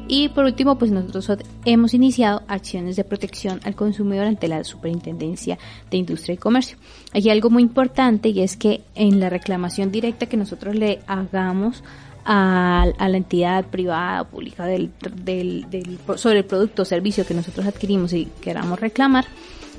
Y por último, pues nosotros hemos iniciado acciones de protección al consumidor ante la Superintendencia de Industria y Comercio. Aquí algo muy importante y es que en la reclamación directa que nosotros le hagamos a, la entidad privada o pública del, sobre el producto o servicio que nosotros adquirimos y queramos reclamar,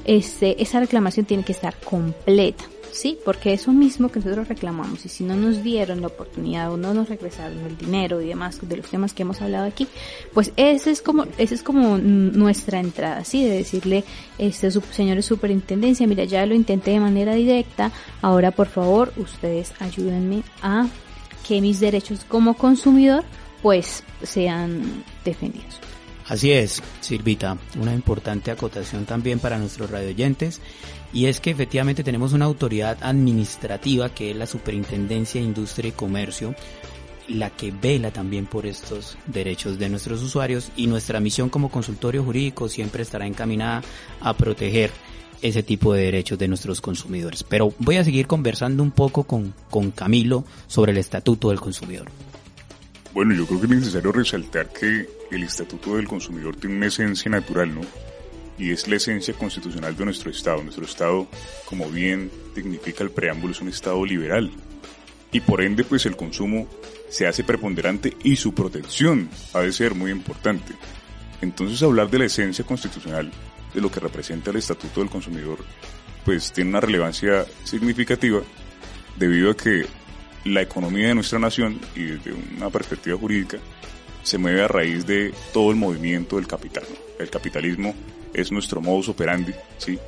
este, esa reclamación tiene que estar completa. ¿sí? Porque eso mismo que nosotros reclamamos y si no nos dieron la oportunidad o no nos regresaron el dinero y demás de los temas que hemos hablado aquí, pues ese es como, ese es como nuestra entrada, ¿sí? De decirle, este, señores superintendencia, mira, ya lo intenté de manera directa, ahora por favor ustedes ayúdenme a que mis derechos como consumidor pues sean defendidos. Así es, Silvita, una importante acotación también para nuestros radioyentes y es que efectivamente tenemos una autoridad administrativa que es la Superintendencia de Industria y Comercio, la que vela también por estos derechos de nuestros usuarios y nuestra misión como consultorio jurídico siempre estará encaminada a proteger ese tipo de derechos de nuestros consumidores. Pero voy a seguir conversando un poco con, con Camilo sobre el Estatuto del Consumidor. Bueno, yo creo que es necesario resaltar que el Estatuto del Consumidor tiene una esencia natural, ¿no? y es la esencia constitucional de nuestro Estado. Nuestro Estado, como bien dignifica el preámbulo, es un Estado liberal y por ende pues el consumo se hace preponderante y su protección ha de ser muy importante. Entonces hablar de la esencia constitucional, de lo que representa el Estatuto del Consumidor, pues tiene una relevancia significativa debido a que la economía de nuestra nación y desde una perspectiva jurídica se mueve a raíz de todo el movimiento del capital. El capitalismo es nuestro modus operandi, ¿sí?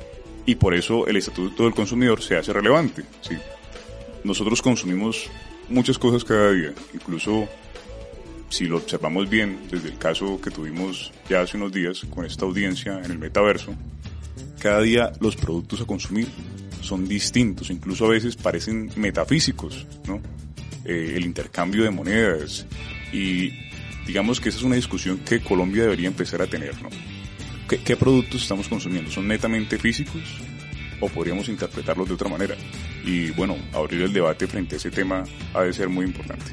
Y por eso el estatuto del consumidor se hace relevante, ¿sí? Nosotros consumimos muchas cosas cada día, incluso si lo observamos bien, desde el caso que tuvimos ya hace unos días con esta audiencia en el metaverso, cada día los productos a consumir son distintos, incluso a veces parecen metafísicos, ¿no? Eh, el intercambio de monedas y digamos que esa es una discusión que Colombia debería empezar a tener, ¿no? ¿Qué, productos estamos consumiendo? ¿Son netamente físicos o podríamos interpretarlos de otra manera? Y bueno, abrir el debate frente a ese tema ha de ser muy importante.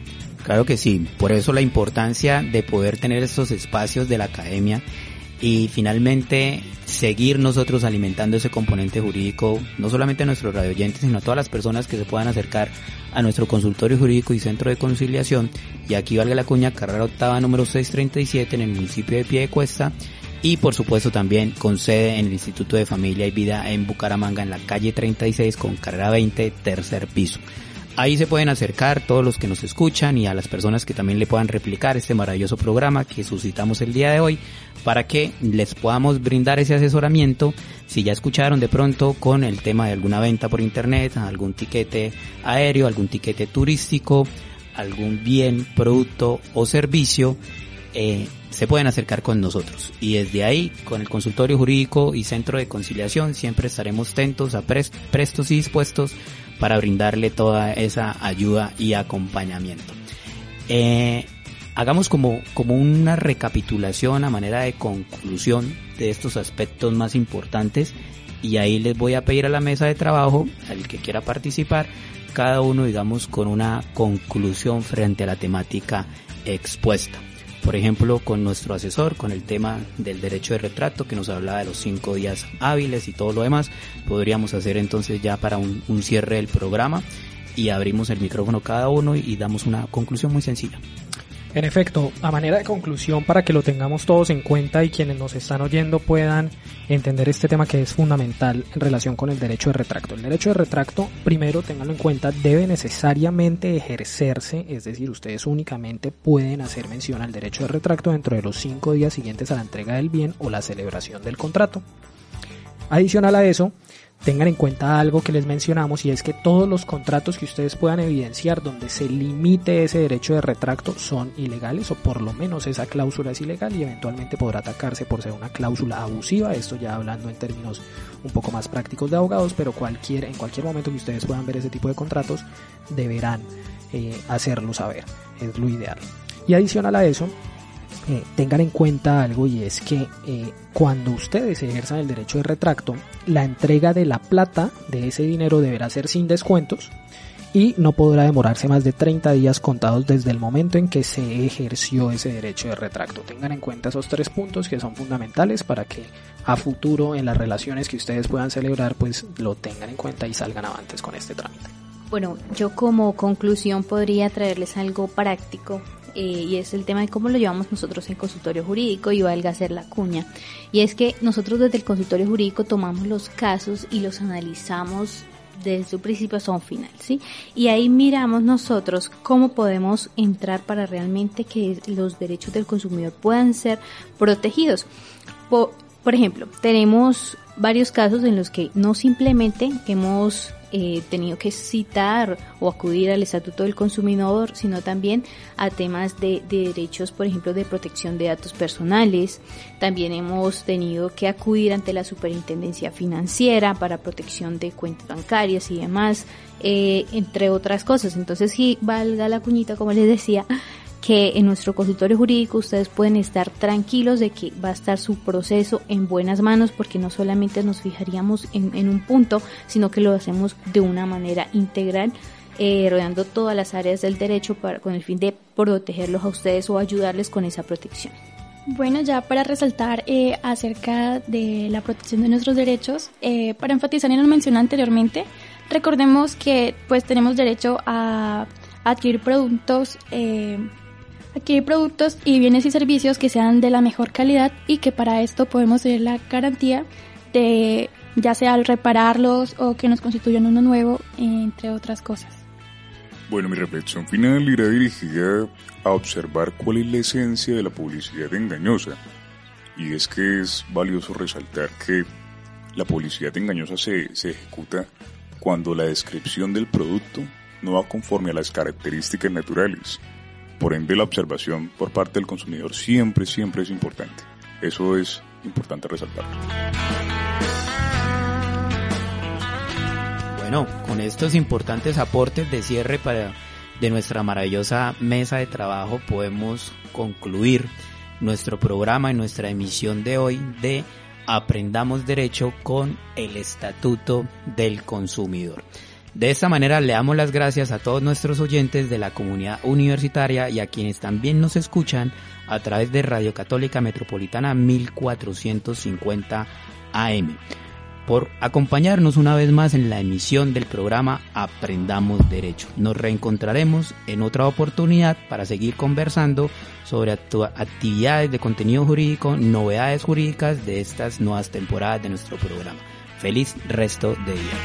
Claro que sí, por eso la importancia de poder tener estos espacios de la academia y finalmente seguir nosotros alimentando ese componente jurídico, no solamente a nuestros radioyentes, sino a todas las personas que se puedan acercar a nuestro consultorio jurídico y centro de conciliación. Y aquí valga la cuña, carrera octava número 637 en el municipio de Piedecuesta y por supuesto también con sede en el Instituto de Familia y Vida en Bucaramanga en la calle 36 con carrera 20 tercer piso. Ahí se pueden acercar todos los que nos escuchan y a las personas que también le puedan replicar este maravilloso programa que suscitamos el día de hoy para que les podamos brindar ese asesoramiento si ya escucharon de pronto con el tema de alguna venta por internet, algún tiquete aéreo, algún tiquete turístico, algún bien, producto o servicio, eh, se pueden acercar con nosotros. Y desde ahí, con el consultorio jurídico y centro de conciliación, siempre estaremos atentos, a prestos y dispuestos para brindarle toda esa ayuda y acompañamiento. Eh, hagamos como, como una recapitulación a manera de conclusión de estos aspectos más importantes y ahí les voy a pedir a la mesa de trabajo, al que quiera participar, cada uno digamos con una conclusión frente a la temática expuesta por ejemplo, con nuestro asesor, con el tema del derecho de retrato, que nos hablaba de los cinco días hábiles y todo lo demás, podríamos hacer entonces ya para un, cierre del programa y abrimos el micrófono cada uno y damos una conclusión muy sencilla. En efecto, a manera de conclusión, para que lo tengamos todos en cuenta y quienes nos están oyendo puedan entender este tema que es fundamental en relación con el derecho de retracto. El derecho de retracto, primero, tenganlo en cuenta, debe necesariamente ejercerse, es decir, ustedes únicamente pueden hacer mención al derecho de retracto dentro de los cinco días siguientes a la entrega del bien o la celebración del contrato. Adicional a eso, tengan en cuenta algo que les mencionamos y es que todos los contratos que ustedes puedan evidenciar donde se limite ese derecho de retracto son ilegales o por lo menos esa cláusula es ilegal y eventualmente podrá atacarse por ser una cláusula abusiva, esto ya hablando en términos un poco más prácticos de abogados, pero cualquier, en cualquier momento que ustedes puedan ver ese tipo de contratos deberán eh, hacerlo saber, es lo ideal. Y adicional a eso, eh, tengan en cuenta algo y es que eh, cuando ustedes ejerzan el derecho de retracto, la entrega de la plata de ese dinero deberá ser sin descuentos y no podrá demorarse más de 30 días contados desde el momento en que se ejerció ese derecho de retracto. Tengan en cuenta esos tres puntos que son fundamentales para que a futuro en las relaciones que ustedes puedan celebrar pues lo tengan en cuenta y salgan avantes con este trámite. Bueno, yo como conclusión podría traerles algo práctico eh, y es el tema de cómo lo llevamos nosotros en consultorio jurídico y valga hacer la cuña. Y es que nosotros desde el consultorio jurídico tomamos los casos y los analizamos desde su principio un final, ¿sí? Y ahí miramos nosotros cómo podemos entrar para realmente que los derechos del consumidor puedan ser protegidos. por ejemplo, tenemos varios casos en los que no simplemente hemos eh, tenido que citar o acudir al Estatuto del Consumidor, sino también a temas de, derechos, por ejemplo, de protección de datos personales. También hemos tenido que acudir ante la Superintendencia Financiera para protección de cuentas bancarias y demás, eh, entre otras cosas. Entonces, sí, valga la cuñita, como les decía, que en nuestro consultorio jurídico ustedes pueden estar tranquilos de que va a estar su proceso en buenas manos porque no solamente nos fijaríamos en, un punto, sino que lo hacemos de una manera integral, eh, rodeando todas las áreas del derecho para, con el fin de protegerlos a ustedes o ayudarles con esa protección. Bueno, ya para resaltar eh, acerca de la protección de nuestros derechos, eh, para enfatizar en lo mencioné anteriormente, recordemos que pues tenemos derecho a adquirir productos eh, adquirir productos y bienes y servicios que sean de la mejor calidad y que para esto podemos tener la garantía de ya sea al repararlos o que nos constituyan uno nuevo, entre otras cosas. Bueno, mi reflexión final irá dirigida a observar cuál es la esencia de la publicidad engañosa. Y es que es valioso resaltar que la publicidad engañosa se, se ejecuta cuando la descripción del producto no va conforme a las características naturales. Por ende, la observación por parte del consumidor siempre, siempre es importante. Eso es importante resaltar. Bueno, con estos importantes aportes de cierre para de nuestra maravillosa mesa de trabajo podemos concluir nuestro programa y nuestra emisión de hoy de Aprendamos Derecho con el Estatuto del Consumidor. De esta manera le damos las gracias a todos nuestros oyentes de la comunidad universitaria y a quienes también nos escuchan a través de Radio Católica Metropolitana 1450 AM por acompañarnos una vez más en la emisión del programa Aprendamos Derecho. Nos reencontraremos en otra oportunidad para seguir conversando sobre actividades de contenido jurídico, novedades jurídicas de estas nuevas temporadas de nuestro programa. Feliz resto de día.